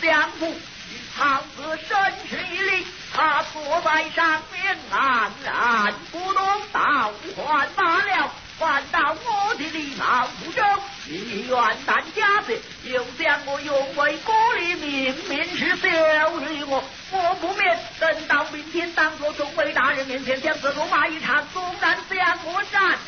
相与，曹子身持一力，他坐在上面安然不动倒，换罢了，换到我的礼貌不中，你元旦佳子，又将我用为孤的明明是羞辱我，我不免等到明天当着众位大人面前，将这个马一场，纵然将我斩。